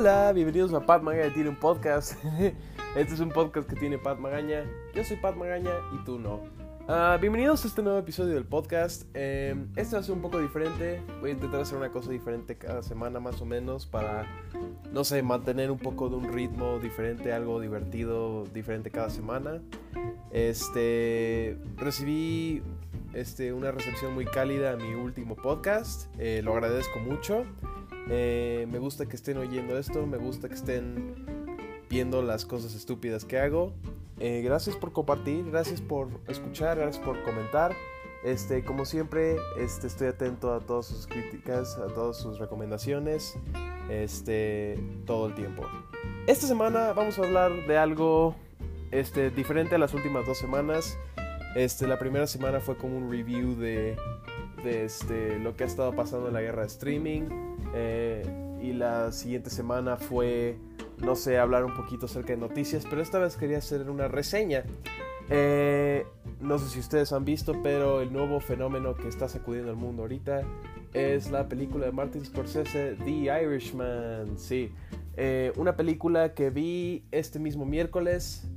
Hola, bienvenidos a Pat Magaña tiene un podcast. este es un podcast que tiene Pat Magaña. Yo soy Pat Magaña y tú no. Ah, bienvenidos a este nuevo episodio del podcast. Eh, este va a ser un poco diferente. Voy a intentar hacer una cosa diferente cada semana más o menos para, no sé, mantener un poco de un ritmo diferente, algo divertido, diferente cada semana. Este, recibí este, una recepción muy cálida a mi último podcast. Eh, lo agradezco mucho. Eh, me gusta que estén oyendo esto, me gusta que estén viendo las cosas estúpidas que hago. Eh, gracias por compartir, gracias por escuchar, gracias por comentar. Este, como siempre, este, estoy atento a todas sus críticas, a todas sus recomendaciones, este, todo el tiempo. Esta semana vamos a hablar de algo este, diferente a las últimas dos semanas. Este, la primera semana fue como un review de, de este, lo que ha estado pasando en la guerra de streaming. Eh, y la siguiente semana fue, no sé, hablar un poquito acerca de noticias, pero esta vez quería hacer una reseña. Eh, no sé si ustedes han visto, pero el nuevo fenómeno que está sacudiendo el mundo ahorita es la película de Martin Scorsese, The Irishman. Sí, eh, una película que vi este mismo miércoles,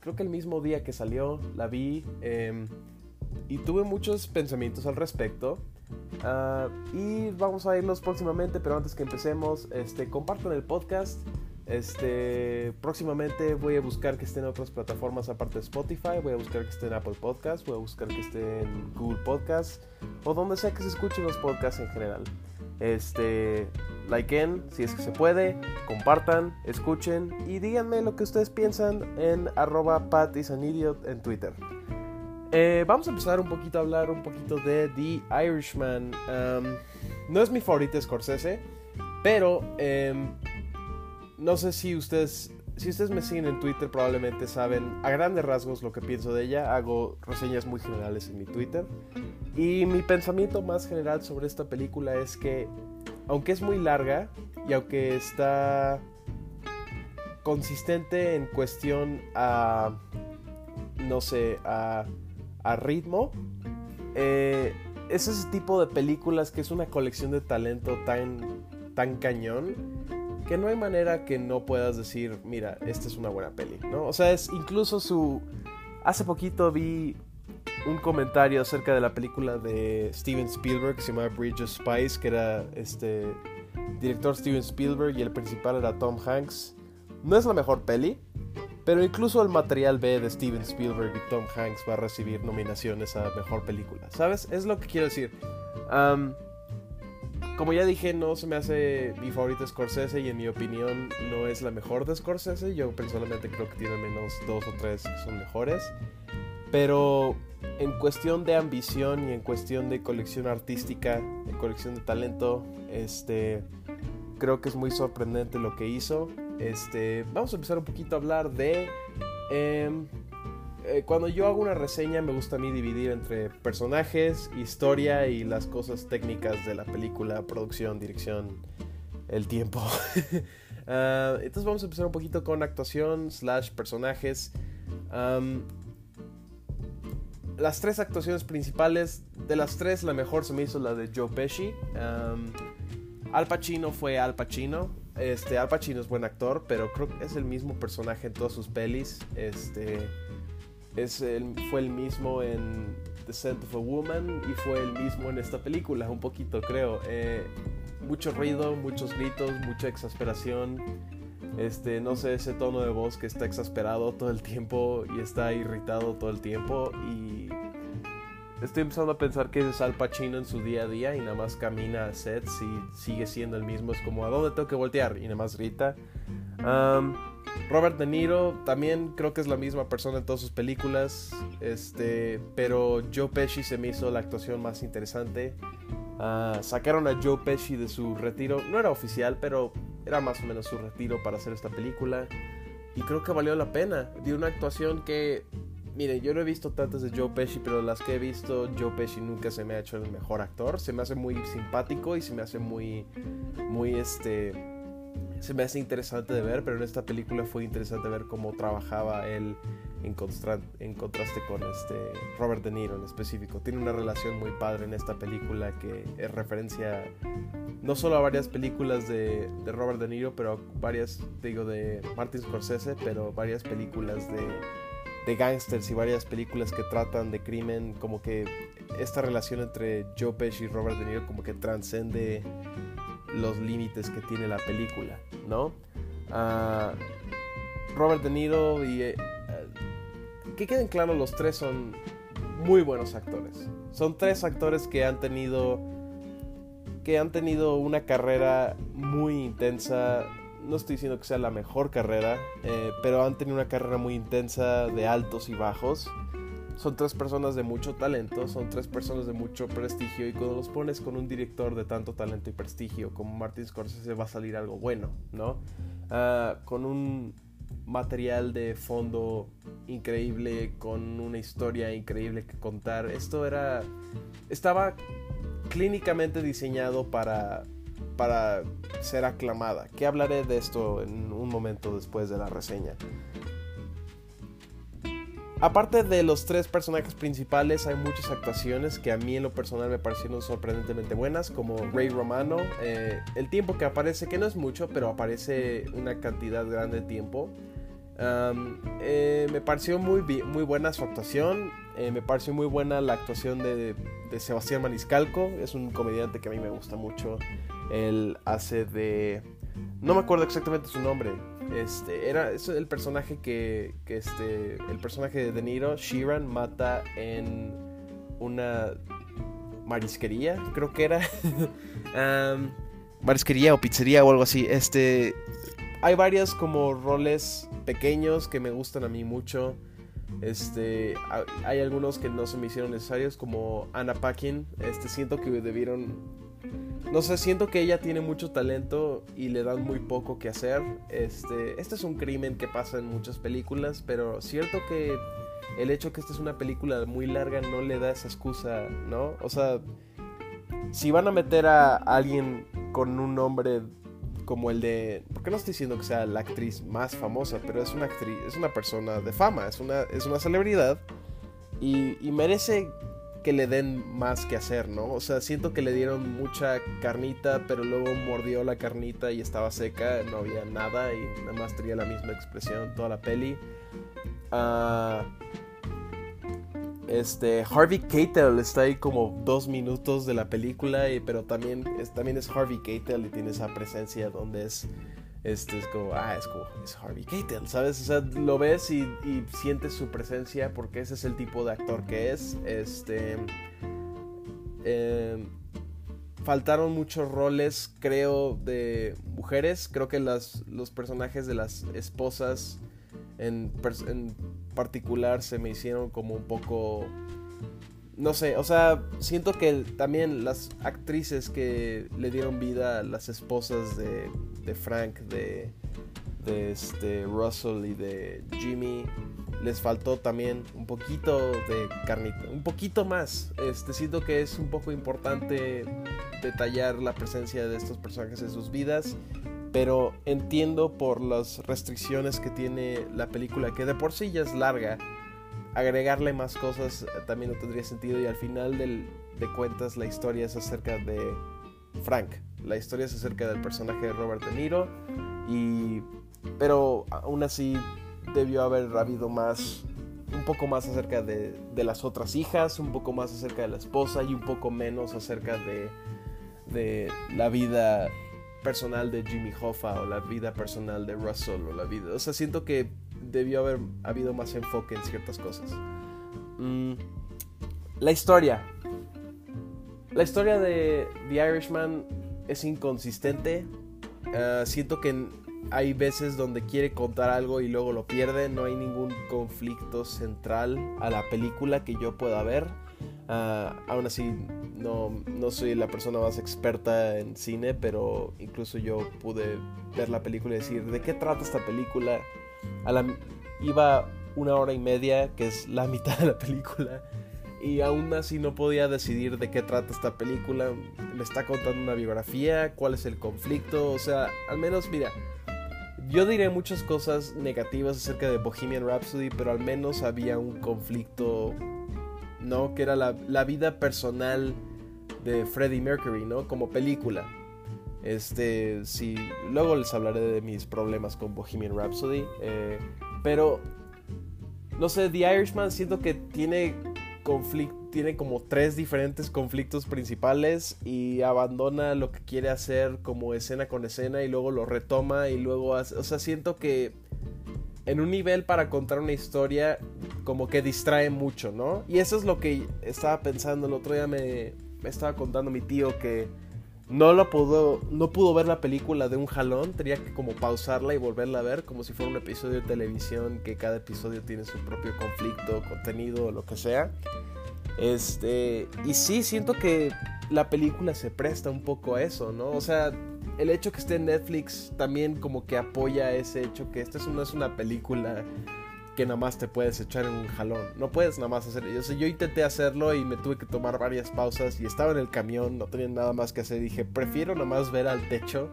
creo que el mismo día que salió, la vi em, y tuve muchos pensamientos al respecto. Ah, y vamos a irnos próximamente, pero antes que empecemos, este, compartan el podcast. Este, próximamente voy a buscar que esté en otras plataformas aparte de Spotify, voy a buscar que esté en Apple Podcasts, voy a buscar que esté en Google Podcasts o donde sea que se escuchen los podcasts en general. Este, likeen si es que se puede, compartan, escuchen y díganme lo que ustedes piensan en arroba patisanIdiot en Twitter. Eh, vamos a empezar un poquito a hablar un poquito de The Irishman. no es mi favorito Scorsese, pero em, no sé si ustedes, si ustedes me siguen en Twitter probablemente saben a grandes rasgos lo que pienso de ella. Hago reseñas muy generales en mi Twitter. Y mi pensamiento más general sobre esta película es que, aunque es muy larga y aunque está consistente en cuestión a, no sé, a a ritmo. Eh, es ese tipo de películas que es una colección de talento tan, tan cañón que no hay manera que no puedas decir, mira, esta es una buena peli, ¿no? O sea, es incluso su... Hace poquito vi un comentario acerca de la película de Steven Spielberg que se llama Bridge of Spies, que era este director Steven Spielberg y el principal era Tom Hanks. No es la mejor peli, pero incluso el material B de Steven Spielberg y Tom Hanks va a recibir nominaciones a Mejor Película. ¿Sabes? Es lo que quiero decir. como ya dije, no se me hace mi favorito Scorsese y en mi opinión no es la mejor de Scorsese. Yo personalmente creo que tiene menos dos o tres que son mejores. Pero en cuestión de ambición y en cuestión de colección artística, de colección de talento, este, creo que es muy sorprendente lo que hizo. Este, vamos a empezar un poquito a hablar de... Em, eh, cuando yo hago una reseña me gusta a mí dividir entre personajes, historia y las cosas técnicas de la película, producción, dirección, el tiempo. Ah, entonces vamos a empezar un poquito con actuación slash personajes. las tres actuaciones principales, de las tres la mejor se me hizo la de Joe Pesci. Al Pacino fue Al Pacino. Este, Al Pacino es buen actor, pero creo que es el mismo personaje en todas sus pelis. Este, es el, fue el mismo en The Scent of a Woman y fue el mismo en esta película, un poquito creo. Eh, mucho ruido, muchos gritos, mucha exasperación. Este, no sé, ese tono de voz que está exasperado todo el tiempo y está irritado todo el tiempo y estoy empezando a pensar que es Al Pacino en su día a día y nada más camina a sets y sigue siendo el mismo. Es como, ¿a dónde tengo que voltear? Y nada más grita. Robert De Niro también creo que es la misma persona en todas sus películas. Este, pero Joe Pesci se me hizo la actuación más interesante. Ah, sacaron a Joe Pesci de su retiro. No era oficial, pero era más o menos su retiro para hacer esta película. Y creo que valió la pena. Dio una actuación que Miren, yo no he visto tantas de Joe Pesci, pero las que he visto, Joe Pesci nunca se me ha hecho el mejor actor. Se me hace muy simpático y se me hace muy, muy, este, se me hace interesante de ver, pero en esta película fue interesante ver cómo trabajaba él en, contraste con este Robert De Niro en específico. Tiene una relación muy padre en esta película que es referencia no solo a varias películas de, de Robert De Niro, pero a varias, digo, de Martin Scorsese, pero varias películas de, de gangsters y varias películas que tratan de crimen, como que esta relación entre Joe Pesci y Robert De Niro como que transcende los límites que tiene la película, ¿no? Ah, Robert De Niro y... Eh, que queden claros, los tres son muy buenos actores. Son tres actores que han tenido... que han tenido una carrera muy intensa. No estoy diciendo que sea la mejor carrera, eh, pero han tenido una carrera muy intensa de altos y bajos son tres personas de mucho talento, son tres personas de mucho prestigio y cuando los pones con un director de tanto talento y prestigio como Martin Scorsese va a salir algo bueno, ¿no? Ah, con un material de fondo increíble, con una historia increíble que contar. Esto era. estaba clínicamente diseñado para. Para ser aclamada. Que hablaré de esto en un momento después de la reseña. Aparte de los tres personajes principales, hay muchas actuaciones que a mí en lo personal me parecieron sorprendentemente buenas, como Ray Romano. Eh, el tiempo que aparece, que no es mucho, pero aparece una cantidad grande de tiempo. Eh, me pareció muy, muy buena su actuación. Eh, me pareció muy buena la actuación de, de, Sebastián Maniscalco. Es un comediante que a mí me gusta mucho. Él hace de... No me acuerdo exactamente su nombre. Este, era eso el personaje que, que este, el personaje de De Niro, Sheeran, mata en una marisquería, creo que era. marisquería o pizzería o algo así. Este, hay varios como roles pequeños que me gustan a mí mucho. Este, hay algunos que no se me hicieron necesarios, como Anna Paquin. Este, siento que debieron no sé, siento que ella tiene mucho talento y le dan muy poco que hacer. Este, este es un crimen que pasa en muchas películas, pero cierto que el hecho que esta es una película muy larga no le da esa excusa, ¿no? O sea, si van a meter a alguien con un nombre como el de, porque no estoy diciendo que sea la actriz más famosa, pero es una actriz, es una persona de fama, es una, es una celebridad y, y merece que le den más que hacer, ¿no? O sea, siento que le dieron mucha carnita, pero luego mordió la carnita y estaba seca, no había nada y nada más tenía la misma expresión toda la peli. Ah, este, Harvey Keitel está ahí como dos minutos de la película, y, pero también es, también es Harvey Keitel y tiene esa presencia donde es este es como, ah, es como, es Harvey Keitel, ¿sabes? O sea, lo ves y, sientes su presencia porque ese es el tipo de actor que es. Este. Em, faltaron muchos roles, creo, de mujeres. Creo que las, los personajes de las esposas en, en particular se me hicieron como un poco no sé, o sea, siento que también las actrices que le dieron vida a las esposas de, de Frank, de, de este Russell y de Jimmy, les faltó también un poquito de carnita, un poquito más. Este, siento que es un poco importante detallar la presencia de estos personajes en sus vidas, pero entiendo por las restricciones que tiene la película, que de por sí ya es larga agregarle más cosas eh, también no tendría sentido y al final de cuentas la historia es acerca de Frank. La historia es acerca del personaje de Robert De Niro y pero aún así debió haber habido más un poco más acerca de, de, las otras hijas, un poco más acerca de la esposa y un poco menos acerca de, de la vida personal de Jimmy Hoffa o la vida personal de Russell o la vida. O sea, siento que debió haber habido más enfoque en ciertas cosas. Mm, la historia. La historia de The Irishman es inconsistente. Ah, siento que hay veces donde quiere contar algo y luego lo pierde. No hay ningún conflicto central a la película que yo pueda ver. Uh, aún así, no, no, soy la persona más experta en cine, pero incluso yo pude ver la película y decir, ¿de qué trata esta película? A la, iba una hora y media, que es la mitad de la película, y aún así no podía decidir de qué trata esta película. Me está contando una biografía, cuál es el conflicto, o sea, al menos mira, yo diré muchas cosas negativas acerca de Bohemian Rhapsody, pero al menos había un conflicto, ¿no? Que era la, la vida personal de Freddie Mercury, ¿no? Como película. Este, sí, luego les hablaré de mis problemas con Bohemian Rhapsody. Eh, pero, no sé, The Irishman siento que tiene conflicto, tiene como tres diferentes conflictos principales y abandona lo que quiere hacer como escena con escena y luego lo retoma y luego hace, o sea, siento que en un nivel para contar una historia como que distrae mucho, ¿no? Y eso es lo que estaba pensando el otro día me, me estaba contando mi tío que no lo pudo, no pudo ver la película de un jalón, tenía que como pausarla y volverla a ver como si fuera un episodio de televisión que cada episodio tiene su propio conflicto, contenido lo que sea. Este, y sí, siento que la película se presta un poco a eso, ¿no? O sea, el hecho que esté en Netflix también como que apoya ese hecho que esta no es una película que nada más te puedes echar en un jalón. No puedes nada más hacer. Yo, yo intenté hacerlo y me tuve que tomar varias pausas y estaba en el camión, no tenía nada más que hacer. Dije, prefiero nada más ver al techo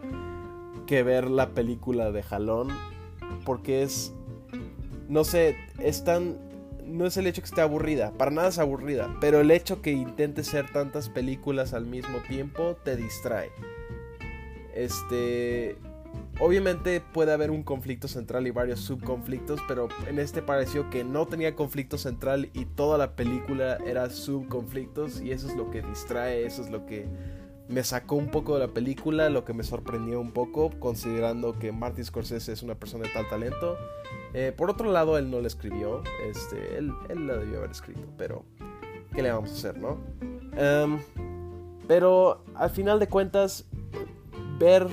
que ver la película de jalón. Porque es. No sé, es tan. No es el hecho que esté aburrida, para nada es aburrida, pero el hecho que intente ser tantas películas al mismo tiempo te distrae. Este Obviamente puede haber un conflicto central y varios subconflictos, pero en este pareció que no tenía conflicto central y toda la película era subconflictos y eso es lo que distrae, eso es lo que me sacó un poco de la película, lo que me sorprendió un poco, considerando que Martin Scorsese es una persona de tal talento. Eh, por otro lado, él no la escribió, este, él, él la debió haber escrito, pero ¿qué le vamos a hacer, no? Em, pero al final de cuentas, ver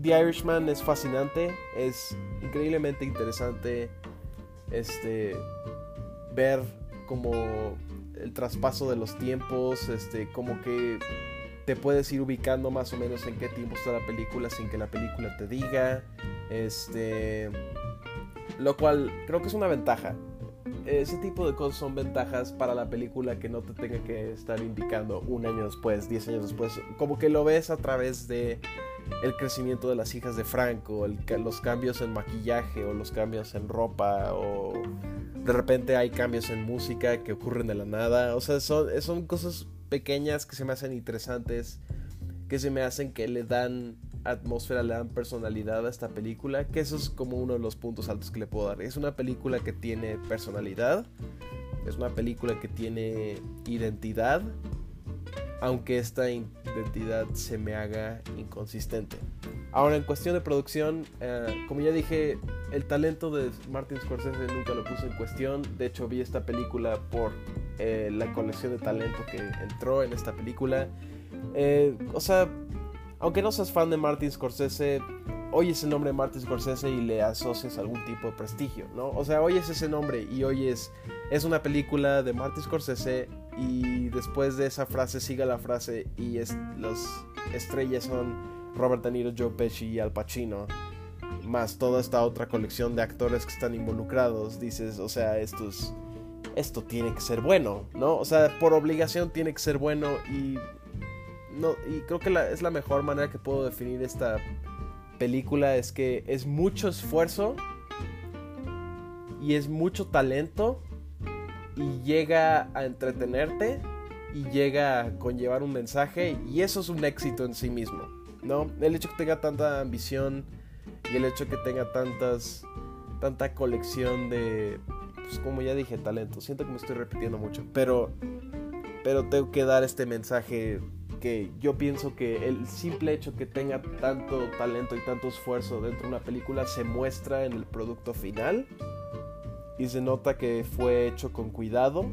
The Irishman es fascinante, es increíblemente interesante este ver como el traspaso de los tiempos, este como que te puedes ir ubicando más o menos en qué tiempo está la película sin que la película te diga, este lo cual creo que es una ventaja. Ese tipo de cosas son ventajas para la película que no te tenga que estar indicando un año después, diez años después. Como que lo ves a través de el crecimiento de las hijas de Franco, los cambios en maquillaje o los cambios en ropa o de repente hay cambios en música que ocurren de la nada. O sea, son, son cosas pequeñas que se me hacen interesantes, que se me hacen que le dan atmósfera, le dan personalidad a esta película, que eso es como uno de los puntos altos que le puedo dar. Es una película que tiene personalidad, es una película que tiene identidad, aunque esta identidad se me haga inconsistente. Ahora, en cuestión de producción, eh, como ya dije, el talento de Martin Scorsese nunca lo puso en cuestión. De hecho, vi esta película por eh, la colección de talento que entró en esta película. Eh, o sea, aunque no seas fan de Martin Scorsese, oyes el nombre de Martin Scorsese y le asocias algún tipo de prestigio, ¿no? O sea, oyes ese nombre y oyes, es una película de Martin Scorsese y después de esa frase siga la frase y es, las estrellas son Robert De Niro, Joe Pesci y Al Pacino, más toda esta otra colección de actores que están involucrados, dices, o sea, esto esto tiene que ser bueno, ¿no? O sea, por obligación tiene que ser bueno y no y creo que es la mejor manera que puedo definir esta película es que es mucho esfuerzo y es mucho talento y llega a entretenerte y llega a conllevar un mensaje y eso es un éxito en sí mismo, ¿no? El hecho que tenga tanta ambición y el hecho que tenga tantas tanta colección de pues como ya dije, talento. Siento que me estoy repitiendo mucho, pero pero tengo que dar este mensaje que yo pienso que el simple hecho que tenga tanto talento y tanto esfuerzo dentro de una película se muestra en el producto final y se nota que fue hecho con cuidado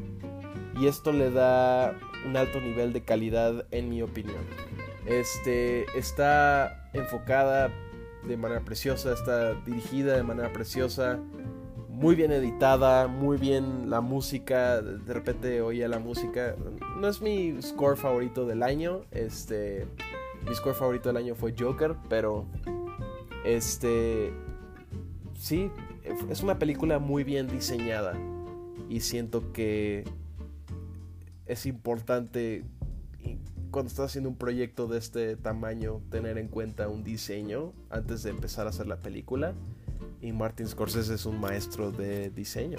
y esto le da un alto nivel de calidad en mi opinión. Este está enfocada de manera preciosa, está dirigida de manera preciosa, muy bien editada, muy bien la música, de repente oía la música. No es mi score favorito del año, este mi score favorito del año fue Joker, pero este sí, es una película muy bien diseñada y siento que es importante cuando estás haciendo un proyecto de este tamaño tener en cuenta un diseño antes de empezar a hacer la película y Martin Scorsese es un maestro de diseño.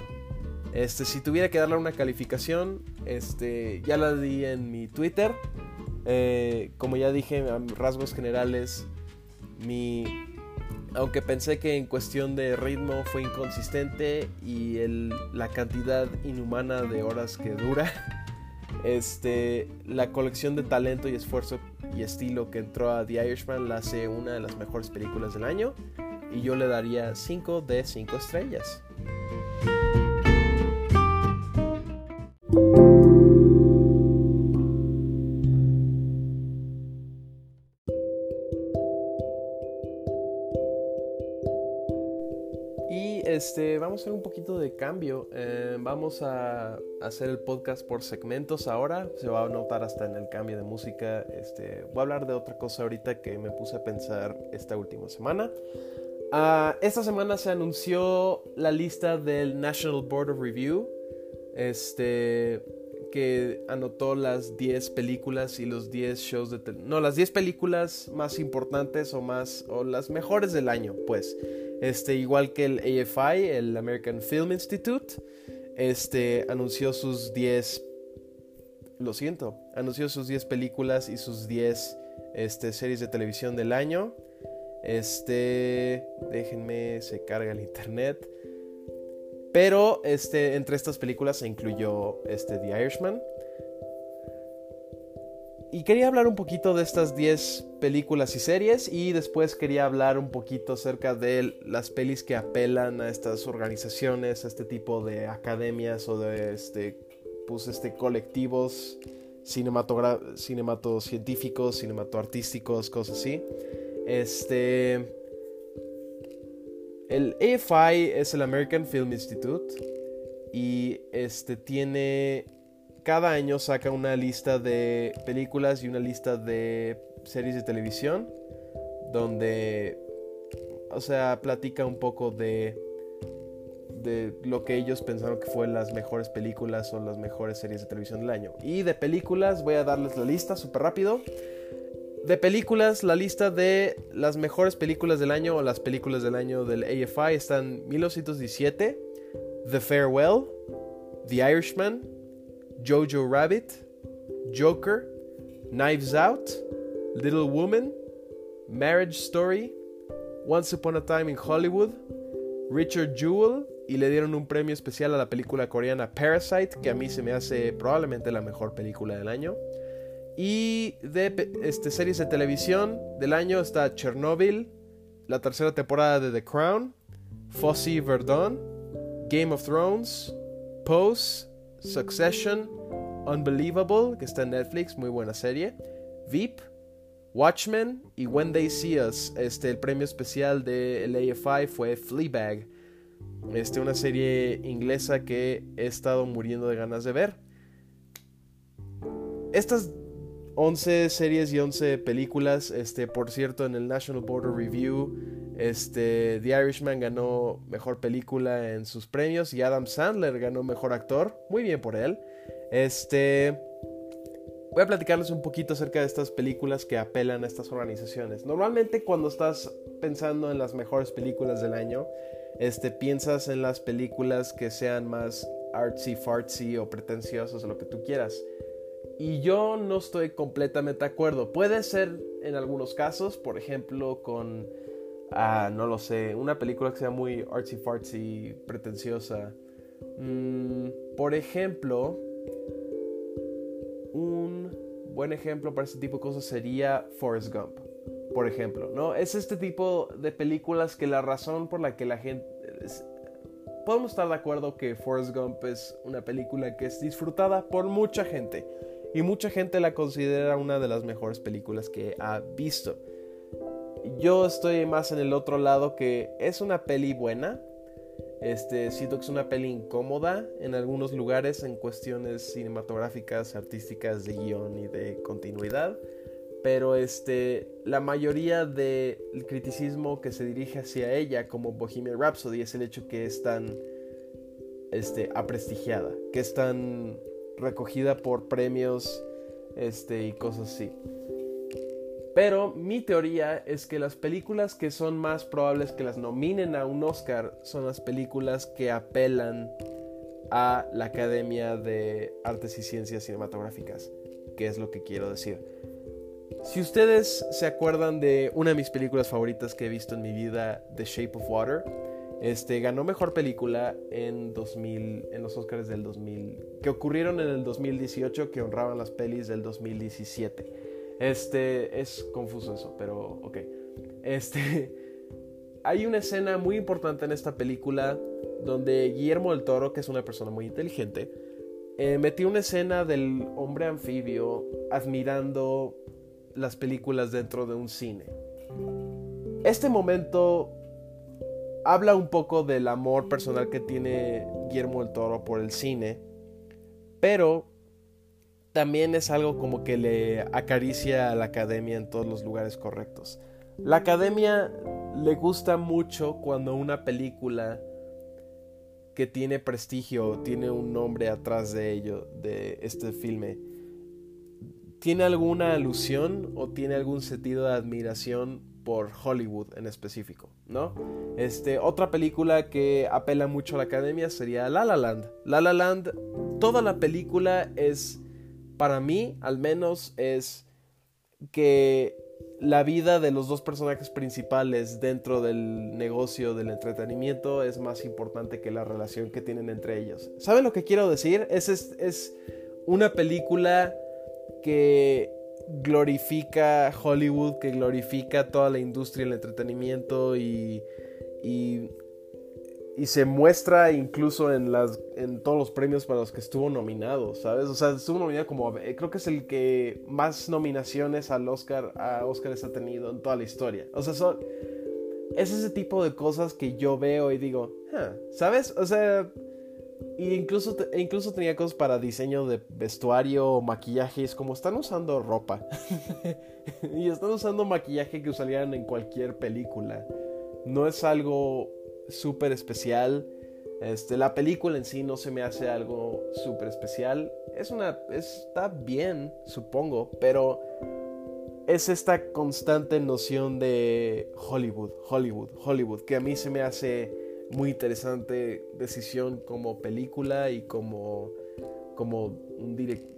Este, si tuviera que darle una calificación, este, ya la di en mi Twitter. Eh, como ya dije, rasgos generales, mi, aunque pensé que en cuestión de ritmo fue inconsistente y el, la cantidad inhumana de horas que dura, este, la colección de talento y esfuerzo y estilo que entró a The Irishman la hace una de las mejores películas del año y yo le daría 5 de 5 estrellas. Este, vamos a hacer un poquito de cambio. Eh, vamos a hacer el podcast por segmentos ahora. Se va a notar hasta en el cambio de música. Este, voy a hablar de otra cosa ahorita que me puse a pensar esta última semana. Ah, esta semana se anunció la lista del National Board of Review. Este que anotó las 10 películas y los 10 shows de no las 10 películas más importantes o más o las mejores del año pues este, igual que el AFI, el American Film Institute, este, anunció sus 10, lo siento, anunció sus 10 películas y sus 10 este, series de televisión del año. Este, déjenme, se carga el internet. Pero este, entre estas películas se incluyó este, The Irishman, y quería hablar un poquito de estas 10 películas y series y después quería hablar un poquito acerca de las pelis que apelan a estas organizaciones, a este tipo de academias o de este, pues este colectivos cinematocientíficos, cinematoartísticos, cosas así. Este el AFI es el American Film Institute y este tiene cada año saca una lista de películas y una lista de series de televisión donde, o sea, platica un poco de, de lo que ellos pensaron que fue las mejores películas o las mejores series de televisión del año. Y de películas voy a darles la lista súper rápido. De películas, la lista de las mejores películas del año o las películas del año del AFI están 1917, The Farewell, The Irishman, Jojo Rabbit, Joker, Knives Out, Little Woman, Marriage Story, Once Upon a Time in Hollywood, Richard Jewell y le dieron un premio especial a la película coreana Parasite, que a mí se me hace probablemente la mejor película del año. Y de este, series de televisión del año está Chernobyl, la tercera temporada de The Crown, Fosse Verdon, Game of Thrones, Pose, Succession, Unbelievable, que está en Netflix, muy buena serie, Veep, Watchmen y When They See Us. Este, el premio especial del AFI fue Fleabag, este, una serie inglesa que he estado muriendo de ganas de ver. Estas 11 series y 11 películas, este, por cierto, en el National Border Review, este, The Irishman ganó mejor película en sus premios y Adam Sandler ganó mejor actor. Muy bien por él. Este, voy a platicarles un poquito acerca de estas películas que apelan a estas organizaciones. Normalmente cuando estás pensando en las mejores películas del año, este, piensas en las películas que sean más artsy fartsy o pretenciosas o lo que tú quieras. Y yo no estoy completamente de acuerdo. Puede ser en algunos casos, por ejemplo, con, ah, no lo sé, una película que sea muy artsy fartsy, pretenciosa. Mm, por ejemplo, un buen ejemplo para este tipo de cosas sería Forrest Gump. Por ejemplo, ¿no? Es este tipo de películas que la razón por la que la gente podemos estar de acuerdo que Forrest Gump es una película que es disfrutada por mucha gente y mucha gente la considera una de las mejores películas que ha visto. Yo estoy más en el otro lado que es una peli buena. Este, siento que es una peli incómoda en algunos lugares en cuestiones cinematográficas, artísticas, de guion y de continuidad. Pero este, la mayoría del criticismo que se dirige hacia ella como Bohemian Rhapsody es el hecho que es tan este, aprestigiada, que es tan recogida por premios este, y cosas así. Pero mi teoría es que las películas que son más probables que las nominen a un Oscar son las películas que apelan a la Academia de Artes y Ciencias Cinematográficas, que es lo que quiero decir. Si ustedes se acuerdan de una de mis películas favoritas que he visto en mi vida, The Shape of Water, este, ganó mejor película en 2000, en los Oscars del 2000, que ocurrieron en el 2018, que honraban las pelis del 2017. Este, es confuso eso, pero ok. Este, hay una escena muy importante en esta película donde Guillermo del Toro, que es una persona muy inteligente, eh, metió una escena del hombre anfibio admirando las películas dentro de un cine. Este momento habla un poco del amor personal que tiene Guillermo del Toro por el cine, pero también es algo como que le acaricia a la academia en todos los lugares correctos. La academia le gusta mucho cuando una película que tiene prestigio, tiene un nombre atrás de ello, de este filme, tiene alguna alusión o tiene algún sentido de admiración por Hollywood en específico, ¿no? Este, otra película que apela mucho a la academia sería La La Land. La La Land, toda la película es, para mí al menos, es que la vida de los dos personajes principales dentro del negocio del entretenimiento es más importante que la relación que tienen entre ellos. ¿Saben lo que quiero decir? Es, es, es una película que glorifica Hollywood, que glorifica toda la industria del entretenimiento y, y, se muestra incluso en, las, en todos los premios para los que estuvo nominado, ¿sabes? O sea, estuvo nominado como, eh, creo que es el que más nominaciones al Oscar, a Oscars ha tenido en toda la historia. O sea, son, es ese tipo de cosas que yo veo y digo, ¿sabes? O sea, y incluso, e incluso tenía cosas para diseño de vestuario o maquillaje. Es como están usando ropa. y están usando maquillaje que usarían en cualquier película. No es algo súper especial. Este, la película en sí no se me hace algo súper especial. Es una. Está bien, supongo. Pero es esta constante noción de Hollywood, Hollywood, Hollywood. Que a mí se me hace muy interesante decisión como película y como, como un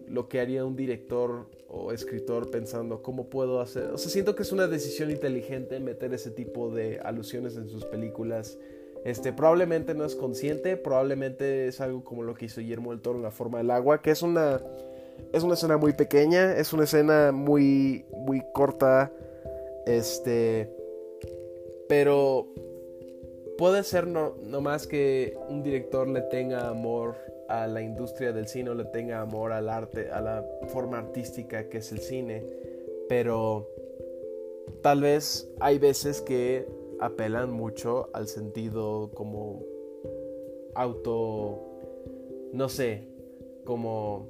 lo que haría un director o escritor pensando cómo puedo hacer. O sea, siento que es una decisión inteligente meter ese tipo de alusiones en sus películas. Este, probablemente no es consciente, probablemente es algo como lo que hizo Guillermo del Toro en La forma del agua, que es una es una escena muy pequeña, es una escena muy muy corta, este, pero puede ser no, más que un director le tenga amor a la industria del cine o le tenga amor al arte, a la forma artística que es el cine, pero tal vez hay veces que apelan mucho al sentido como auto, no sé, como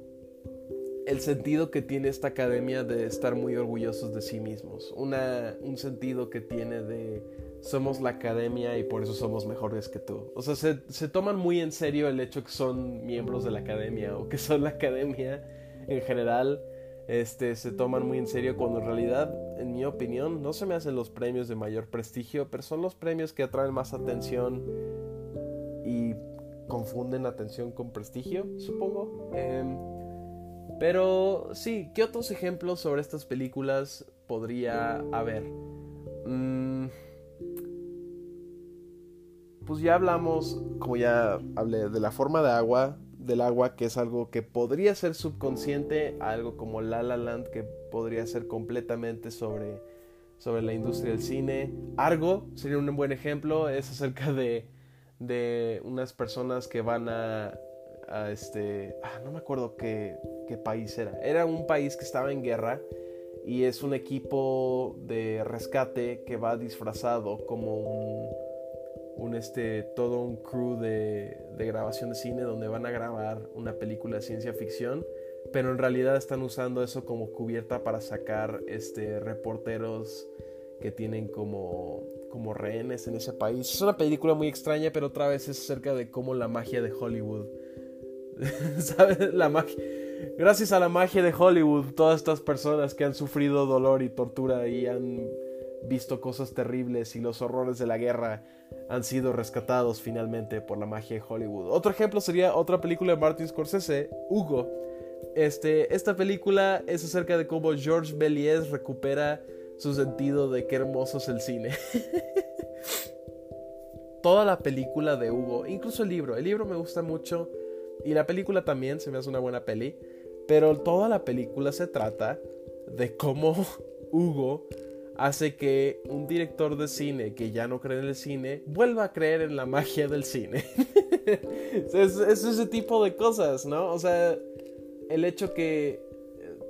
el sentido que tiene esta academia de estar muy orgullosos de sí mismos, Una, un sentido que tiene de somos la academia y por eso somos mejores que tú. O sea, se, toman muy en serio el hecho que son miembros de la academia o que son la academia en general. Este, se toman muy en serio cuando en realidad, en mi opinión, no se me hacen los premios de mayor prestigio, pero son los premios que atraen más atención y confunden atención con prestigio, supongo. Em, pero sí, ¿qué otros ejemplos sobre estas películas podría haber? Mm, pues ya hablamos, como ya hablé, de la forma de agua, del agua que es algo que podría ser subconsciente, algo como La La Land que podría ser completamente sobre, sobre la industria del cine. Argo sería un buen ejemplo, es acerca de, de unas personas que van a, este, ah, no me acuerdo qué, qué país era, era un país que estaba en guerra y es un equipo de rescate que va disfrazado como un un este, todo un crew de, de, grabación de cine donde van a grabar una película de ciencia ficción, pero en realidad están usando eso como cubierta para sacar este, reporteros que tienen como, como rehenes en ese país. Es una película muy extraña, pero otra vez es acerca de cómo la magia de Hollywood, ¿sabes? La magia Gracias a la magia de Hollywood, todas estas personas que han sufrido dolor y tortura y han visto cosas terribles y los horrores de la guerra han sido rescatados finalmente por la magia de Hollywood. Otro ejemplo sería otra película de Martin Scorsese, Hugo. Este, esta película es acerca de cómo George Méliès recupera su sentido de qué hermoso es el cine. Toda la película de Hugo, incluso el libro, el libro me gusta mucho y la película también se me hace una buena peli, pero toda la película se trata de cómo Hugo hace que un director de cine que ya no cree en el cine vuelva a creer en la magia del cine. es, ese tipo de cosas, ¿no? O sea, el hecho que,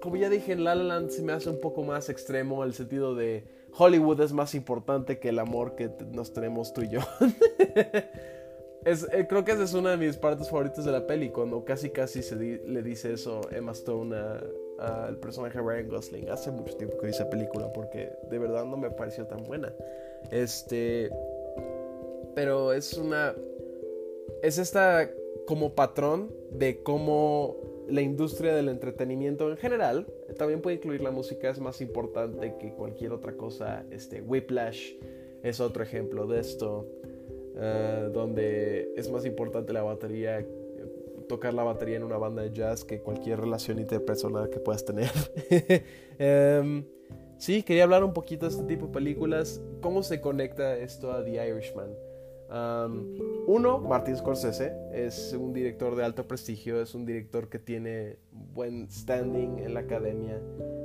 como ya dije, en La La Land se me hace un poco más extremo el sentido de Hollywood es más importante que el amor que nos tenemos tú y yo. es, eh, creo que esa es una de mis partes favoritas de la peli, cuando casi casi se le dice eso Emma Stone a, al personaje Ryan Gosling. Hace mucho tiempo que vi esa película porque de verdad no me pareció tan buena. Este. Pero es una. Es esta como patrón de cómo la industria del entretenimiento en general, también puede incluir la música, es más importante que cualquier otra cosa. Este, Whiplash es otro ejemplo de esto, eh, donde es más importante la batería tocar la batería en una banda de jazz que cualquier relación interpersonal que puedas tener. Em, sí, quería hablar un poquito de este tipo de películas. ¿Cómo se conecta esto a The Irishman? uno, Martin Scorsese es un director de alto prestigio, es un director que tiene buen standing en la academia,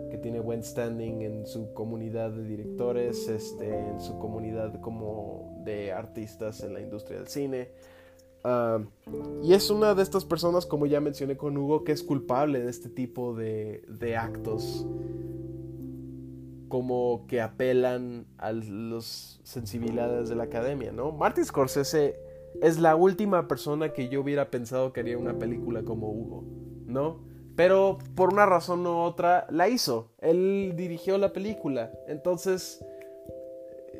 que tiene buen standing en su comunidad de directores, este, en su comunidad como de artistas en la industria del cine. Ah, y es una de estas personas, como ya mencioné con Hugo, que es culpable de este tipo de, actos, como que apelan a las sensibilidades de la academia, ¿no? Martin Scorsese es la última persona que yo hubiera pensado que haría una película como Hugo, ¿no? Pero por una razón u otra la hizo. Él dirigió la película. Entonces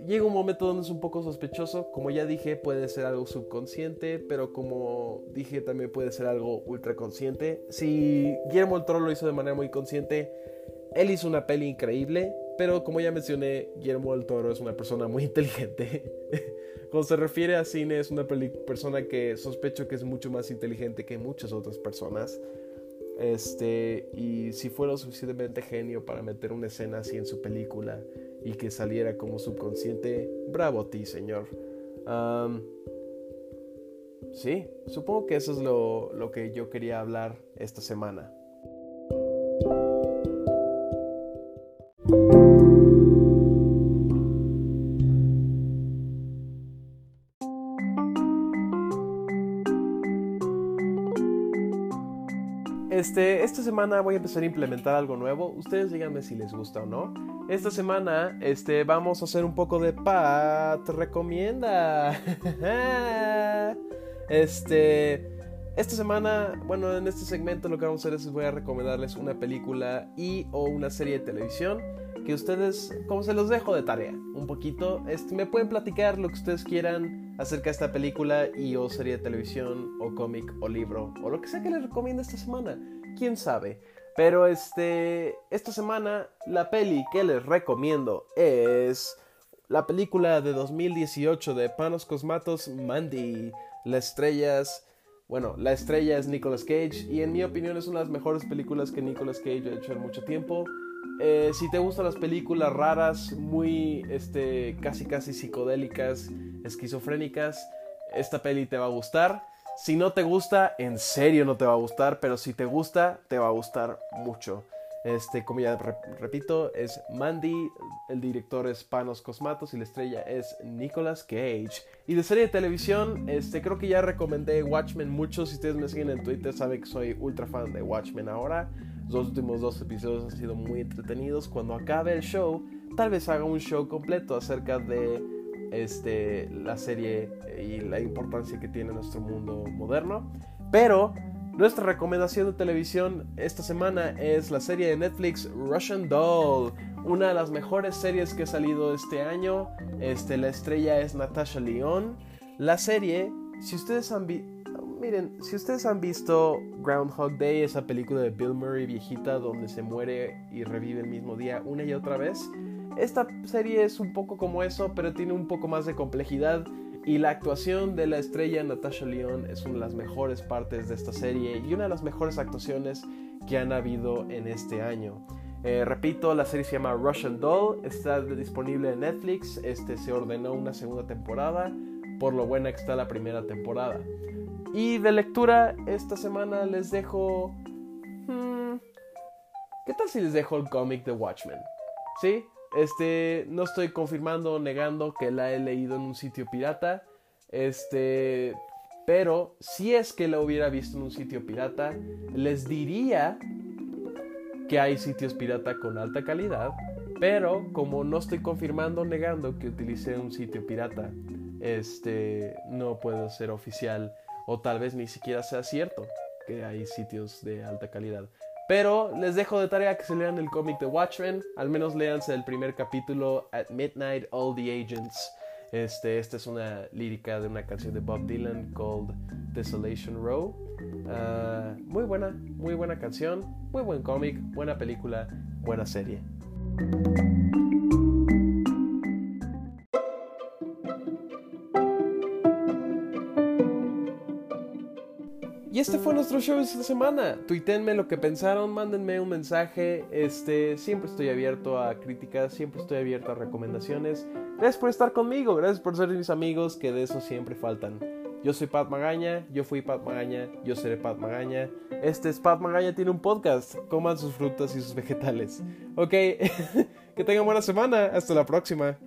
llega un momento donde es un poco sospechoso. Como ya dije, puede ser algo subconsciente, pero como dije, también puede ser algo ultraconsciente. Si Guillermo del Toro lo hizo de manera muy consciente, él hizo una peli increíble, pero como ya mencioné, Guillermo del Toro es una persona muy inteligente. Cuando se refiere a cine, es una persona que sospecho que es mucho más inteligente que muchas otras personas. Este, y si fuera suficientemente genio para meter una escena así en su película y que saliera como subconsciente, bravo a ti, señor. sí, supongo que eso es lo, lo que yo quería hablar esta semana. Este, esta semana voy a empezar a implementar algo nuevo. Ustedes díganme si les gusta o no. Esta semana este, vamos a hacer un poco de Pat recomienda. este, esta semana, bueno, en este segmento lo que vamos a hacer es voy a recomendarles una película y o una serie de televisión que ustedes, como se los dejo de tarea, un poquito, este, me pueden platicar lo que ustedes quieran acerca de esta película y o serie de televisión o cómic o libro o lo que sea que les recomiende esta semana, quién sabe. Pero este, esta semana la peli que les recomiendo es la película de 2018 de Panos Cosmatos Mandy, bueno, la estrella es Nicolas Cage y en mi opinión es una de las mejores películas que Nicolas Cage ha hecho en mucho tiempo. Eh, si te gustan las películas raras, muy este, casi casi psicodélicas, esquizofrénicas, esta peli te va a gustar. Si no te gusta, en serio no te va a gustar, pero si te gusta, te va a gustar mucho. Este, como ya repito, es Mandy, el director es Panos Cosmatos y la estrella es Nicolas Cage. Y de serie de televisión, este, creo que ya recomendé Watchmen mucho. Si ustedes me siguen en Twitter, saben que soy ultra fan de Watchmen ahora. Los últimos dos episodios han sido muy entretenidos. Cuando acabe el show, tal vez haga un show completo acerca de este, la serie y la importancia que tiene en nuestro mundo moderno. Pero nuestra recomendación de televisión esta semana es la serie de Netflix Russian Doll, una de las mejores series que ha salido este año. Este, la estrella es Natasha Leon. La serie, si ustedes han visto miren, si ustedes han visto Groundhog Day, esa película de Bill Murray viejita donde se muere y revive el mismo día una y otra vez, esta serie es un poco como eso, pero tiene un poco más de complejidad y la actuación de la estrella Natasha Lyonne es una de las mejores partes de esta serie y una de las mejores actuaciones que han habido en este año. Eh, repito, la serie se llama Russian Doll, está disponible en Netflix, este se ordenó una segunda temporada, por lo buena que está la primera temporada. Y de lectura, esta semana les dejo... Hmm, ¿Qué tal si les dejo el cómic de Watchmen? ¿Sí? Este, no estoy confirmando o negando que la he leído en un sitio pirata. Este, pero si es que la hubiera visto en un sitio pirata, les diría que hay sitios pirata con alta calidad. Pero como no estoy confirmando o negando que utilicé un sitio pirata, este, no puedo ser oficial o tal vez ni siquiera sea cierto que hay sitios de alta calidad. Pero les dejo de tarea que se lean el cómic de Watchmen. Al menos léanse el primer capítulo, At Midnight, All the Agents. Este, esta es una lírica de una canción de Bob Dylan called Desolation Row. Ah, muy buena, muy buena canción, muy buen cómic, buena película, buena serie. Este fue nuestro show de esta semana. Tuítenme lo que pensaron, mándenme un mensaje. Este, siempre estoy abierto a críticas, siempre estoy abierto a recomendaciones. Gracias por estar conmigo, gracias por ser mis amigos, que de eso siempre faltan. Yo soy Pat Magaña, yo fui Pat Magaña, yo seré Pat Magaña. Este es Pat Magaña, tiene un podcast. Coman sus frutas y sus vegetales. Ok, que tengan buena semana. Hasta la próxima.